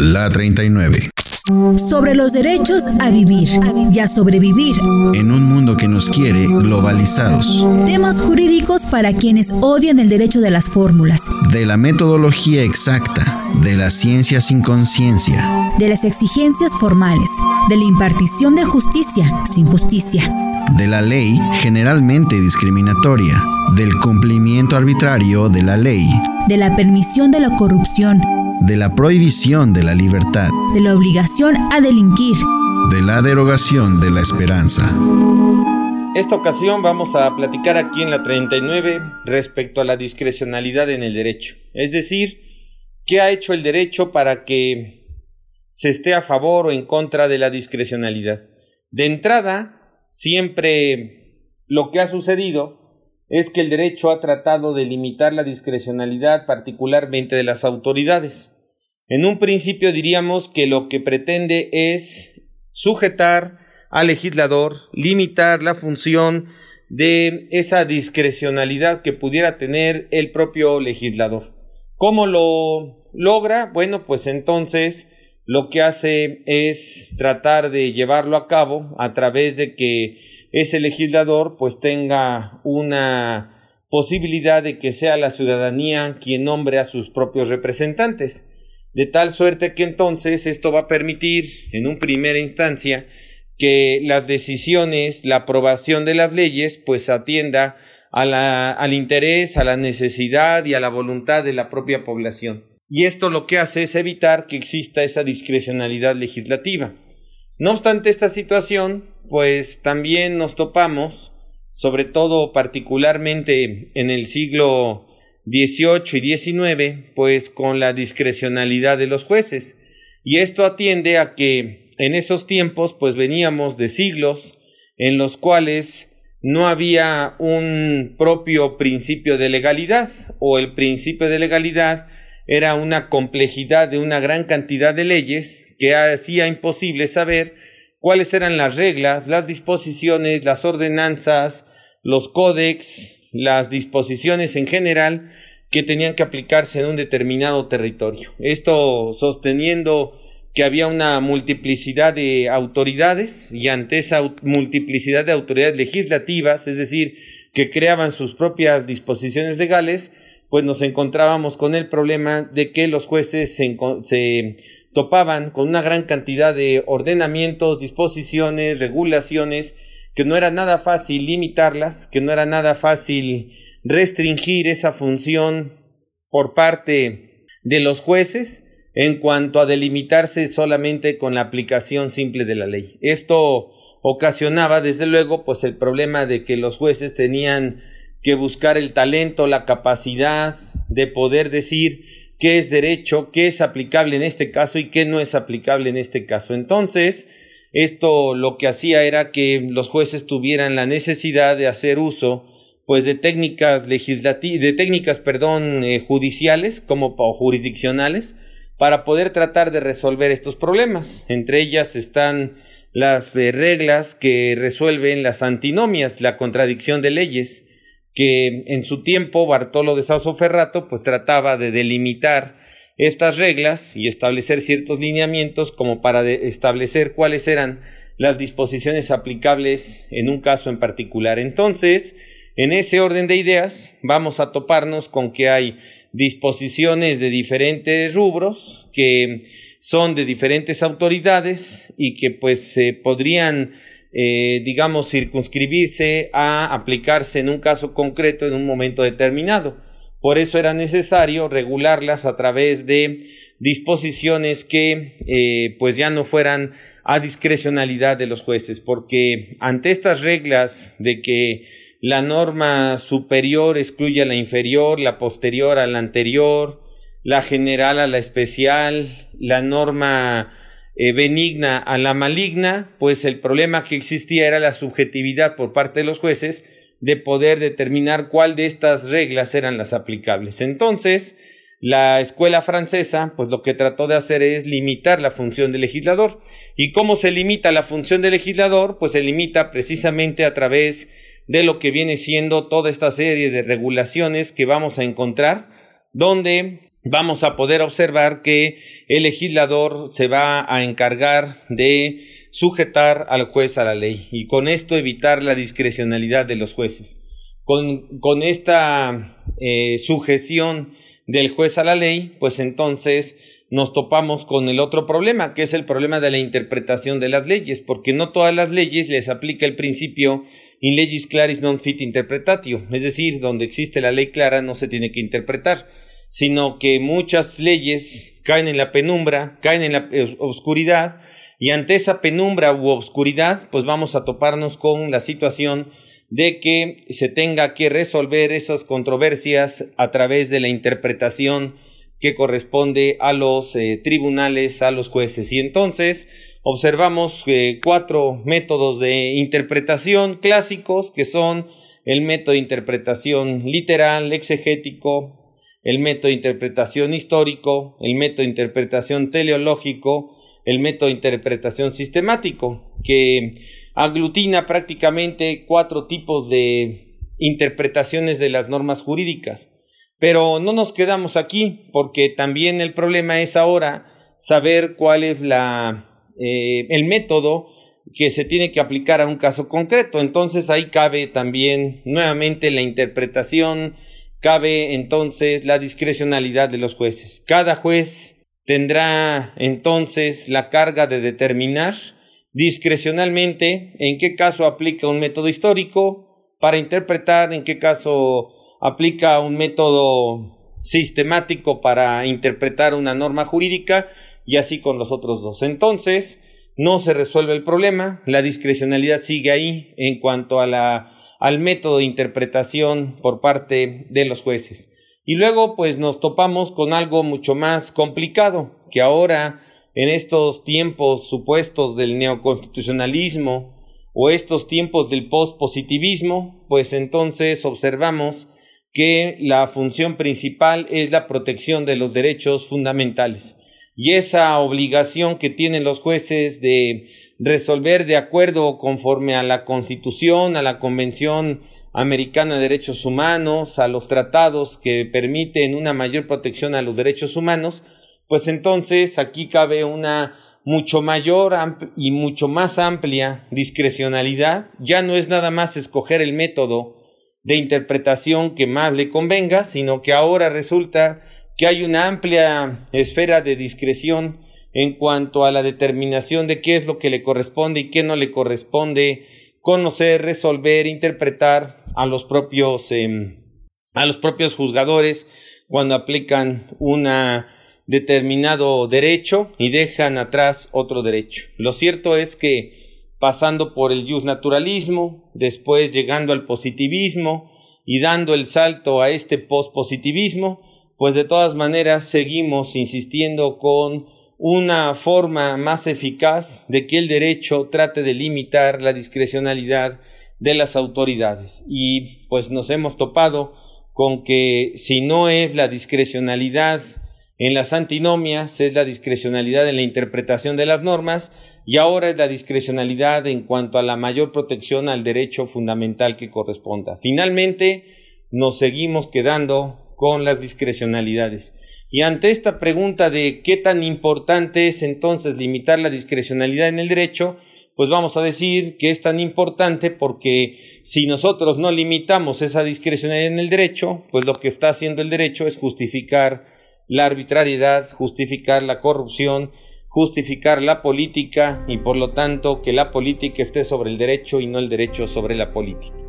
La 39. Sobre los derechos a vivir y a sobrevivir. En un mundo que nos quiere globalizados. Temas jurídicos para quienes odian el derecho de las fórmulas. De la metodología exacta. De la ciencia sin conciencia. De las exigencias formales. De la impartición de justicia sin justicia. De la ley generalmente discriminatoria. Del cumplimiento arbitrario de la ley. De la permisión de la corrupción de la prohibición de la libertad, de la obligación a delinquir, de la derogación de la esperanza. Esta ocasión vamos a platicar aquí en la 39 respecto a la discrecionalidad en el derecho, es decir, qué ha hecho el derecho para que se esté a favor o en contra de la discrecionalidad. De entrada, siempre lo que ha sucedido es que el derecho ha tratado de limitar la discrecionalidad particularmente de las autoridades. En un principio diríamos que lo que pretende es sujetar al legislador, limitar la función de esa discrecionalidad que pudiera tener el propio legislador. ¿Cómo lo logra? Bueno, pues entonces lo que hace es tratar de llevarlo a cabo a través de que ese legislador pues tenga una posibilidad de que sea la ciudadanía quien nombre a sus propios representantes de tal suerte que entonces esto va a permitir, en un primera instancia, que las decisiones, la aprobación de las leyes, pues atienda al interés, a la necesidad y a la voluntad de la propia población. Y esto lo que hace es evitar que exista esa discrecionalidad legislativa. No obstante esta situación, pues también nos topamos, sobre todo particularmente en el siglo 18 y 19, pues con la discrecionalidad de los jueces. Y esto atiende a que en esos tiempos, pues veníamos de siglos en los cuales no había un propio principio de legalidad o el principio de legalidad era una complejidad de una gran cantidad de leyes que hacía imposible saber cuáles eran las reglas, las disposiciones, las ordenanzas, los códex, las disposiciones en general que tenían que aplicarse en un determinado territorio. Esto sosteniendo que había una multiplicidad de autoridades y ante esa multiplicidad de autoridades legislativas, es decir, que creaban sus propias disposiciones legales, pues nos encontrábamos con el problema de que los jueces se, se topaban con una gran cantidad de ordenamientos, disposiciones, regulaciones, que no era nada fácil limitarlas, que no era nada fácil restringir esa función por parte de los jueces en cuanto a delimitarse solamente con la aplicación simple de la ley. Esto ocasionaba, desde luego, pues el problema de que los jueces tenían que buscar el talento, la capacidad de poder decir qué es derecho, qué es aplicable en este caso y qué no es aplicable en este caso. Entonces, esto lo que hacía era que los jueces tuvieran la necesidad de hacer uso pues de técnicas legislativas, de técnicas, perdón, eh, judiciales como o jurisdiccionales para poder tratar de resolver estos problemas. Entre ellas están las eh, reglas que resuelven las antinomias, la contradicción de leyes, que en su tiempo Bartolo de Sauso Ferrato pues trataba de delimitar estas reglas y establecer ciertos lineamientos como para establecer cuáles eran las disposiciones aplicables en un caso en particular. Entonces, en ese orden de ideas vamos a toparnos con que hay disposiciones de diferentes rubros que son de diferentes autoridades y que pues se podrían eh, digamos circunscribirse a aplicarse en un caso concreto en un momento determinado. Por eso era necesario regularlas a través de disposiciones que eh, pues ya no fueran a discrecionalidad de los jueces, porque ante estas reglas de que la norma superior excluye a la inferior, la posterior a la anterior, la general a la especial, la norma eh, benigna a la maligna, pues el problema que existía era la subjetividad por parte de los jueces de poder determinar cuál de estas reglas eran las aplicables. Entonces, la escuela francesa, pues lo que trató de hacer es limitar la función del legislador. ¿Y cómo se limita la función del legislador? Pues se limita precisamente a través de lo que viene siendo toda esta serie de regulaciones que vamos a encontrar, donde vamos a poder observar que el legislador se va a encargar de sujetar al juez a la ley y con esto evitar la discrecionalidad de los jueces. Con, con esta eh, sujeción del juez a la ley, pues entonces nos topamos con el otro problema, que es el problema de la interpretación de las leyes, porque no todas las leyes les aplica el principio in legis claris non fit interpretatio, es decir, donde existe la ley clara no se tiene que interpretar, sino que muchas leyes caen en la penumbra, caen en la eh, oscuridad, y ante esa penumbra u oscuridad, pues vamos a toparnos con la situación de que se tenga que resolver esas controversias a través de la interpretación que corresponde a los eh, tribunales, a los jueces. Y entonces observamos eh, cuatro métodos de interpretación clásicos que son el método de interpretación literal, exegético, el método de interpretación histórico, el método de interpretación teleológico, el método de interpretación sistemático, que aglutina prácticamente cuatro tipos de interpretaciones de las normas jurídicas. Pero no nos quedamos aquí, porque también el problema es ahora saber cuál es la, eh, el método que se tiene que aplicar a un caso concreto. Entonces ahí cabe también nuevamente la interpretación, cabe entonces la discrecionalidad de los jueces. Cada juez tendrá entonces la carga de determinar discrecionalmente en qué caso aplica un método histórico para interpretar en qué caso aplica un método sistemático para interpretar una norma jurídica y así con los otros dos. Entonces, no se resuelve el problema, la discrecionalidad sigue ahí en cuanto a la, al método de interpretación por parte de los jueces. Y luego, pues nos topamos con algo mucho más complicado, que ahora en estos tiempos supuestos del neoconstitucionalismo o estos tiempos del pospositivismo, pues entonces observamos que la función principal es la protección de los derechos fundamentales y esa obligación que tienen los jueces de resolver de acuerdo conforme a la Constitución, a la Convención Americana de Derechos Humanos, a los tratados que permiten una mayor protección a los derechos humanos, pues entonces aquí cabe una mucho mayor y mucho más amplia discrecionalidad. Ya no es nada más escoger el método de interpretación que más le convenga, sino que ahora resulta que hay una amplia esfera de discreción en cuanto a la determinación de qué es lo que le corresponde y qué no le corresponde conocer, resolver, interpretar a los propios em, a los propios juzgadores cuando aplican una determinado derecho y dejan atrás otro derecho. Lo cierto es que pasando por el naturalismo, después llegando al positivismo y dando el salto a este pospositivismo, pues de todas maneras seguimos insistiendo con una forma más eficaz de que el derecho trate de limitar la discrecionalidad de las autoridades. Y pues nos hemos topado con que si no es la discrecionalidad en las antinomias es la discrecionalidad en la interpretación de las normas y ahora es la discrecionalidad en cuanto a la mayor protección al derecho fundamental que corresponda. Finalmente, nos seguimos quedando con las discrecionalidades. Y ante esta pregunta de qué tan importante es entonces limitar la discrecionalidad en el derecho, pues vamos a decir que es tan importante porque si nosotros no limitamos esa discrecionalidad en el derecho, pues lo que está haciendo el derecho es justificar la arbitrariedad, justificar la corrupción, justificar la política y por lo tanto que la política esté sobre el derecho y no el derecho sobre la política.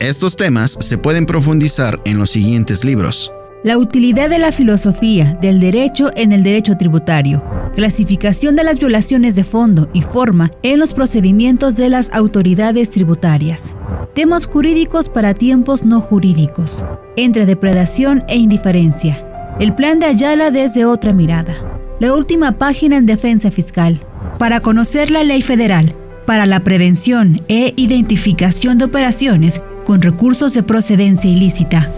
Estos temas se pueden profundizar en los siguientes libros. La utilidad de la filosofía del derecho en el derecho tributario. Clasificación de las violaciones de fondo y forma en los procedimientos de las autoridades tributarias. Temas jurídicos para tiempos no jurídicos. Entre depredación e indiferencia. El plan de Ayala desde otra mirada. La última página en defensa fiscal. Para conocer la ley federal. Para la prevención e identificación de operaciones con recursos de procedencia ilícita.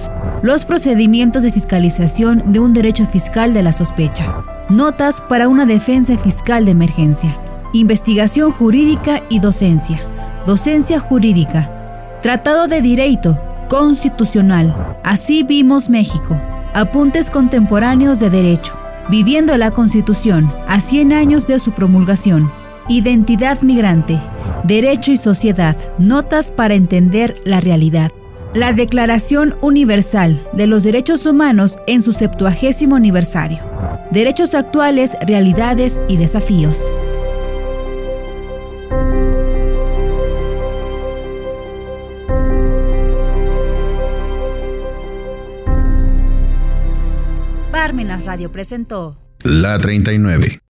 Los procedimientos de fiscalización de un derecho fiscal de la sospecha. Notas para una defensa fiscal de emergencia. Investigación jurídica y docencia. Docencia jurídica Tratado de Direito, constitucional. Así vimos México. Apuntes contemporáneos de derecho. Viviendo la Constitución a 100 años de su promulgación. Identidad migrante. Derecho y sociedad. Notas para entender la realidad. La Declaración Universal de los Derechos Humanos en su septuagésimo aniversario. Derechos actuales, realidades y desafíos. Parmenas Radio presentó La 39.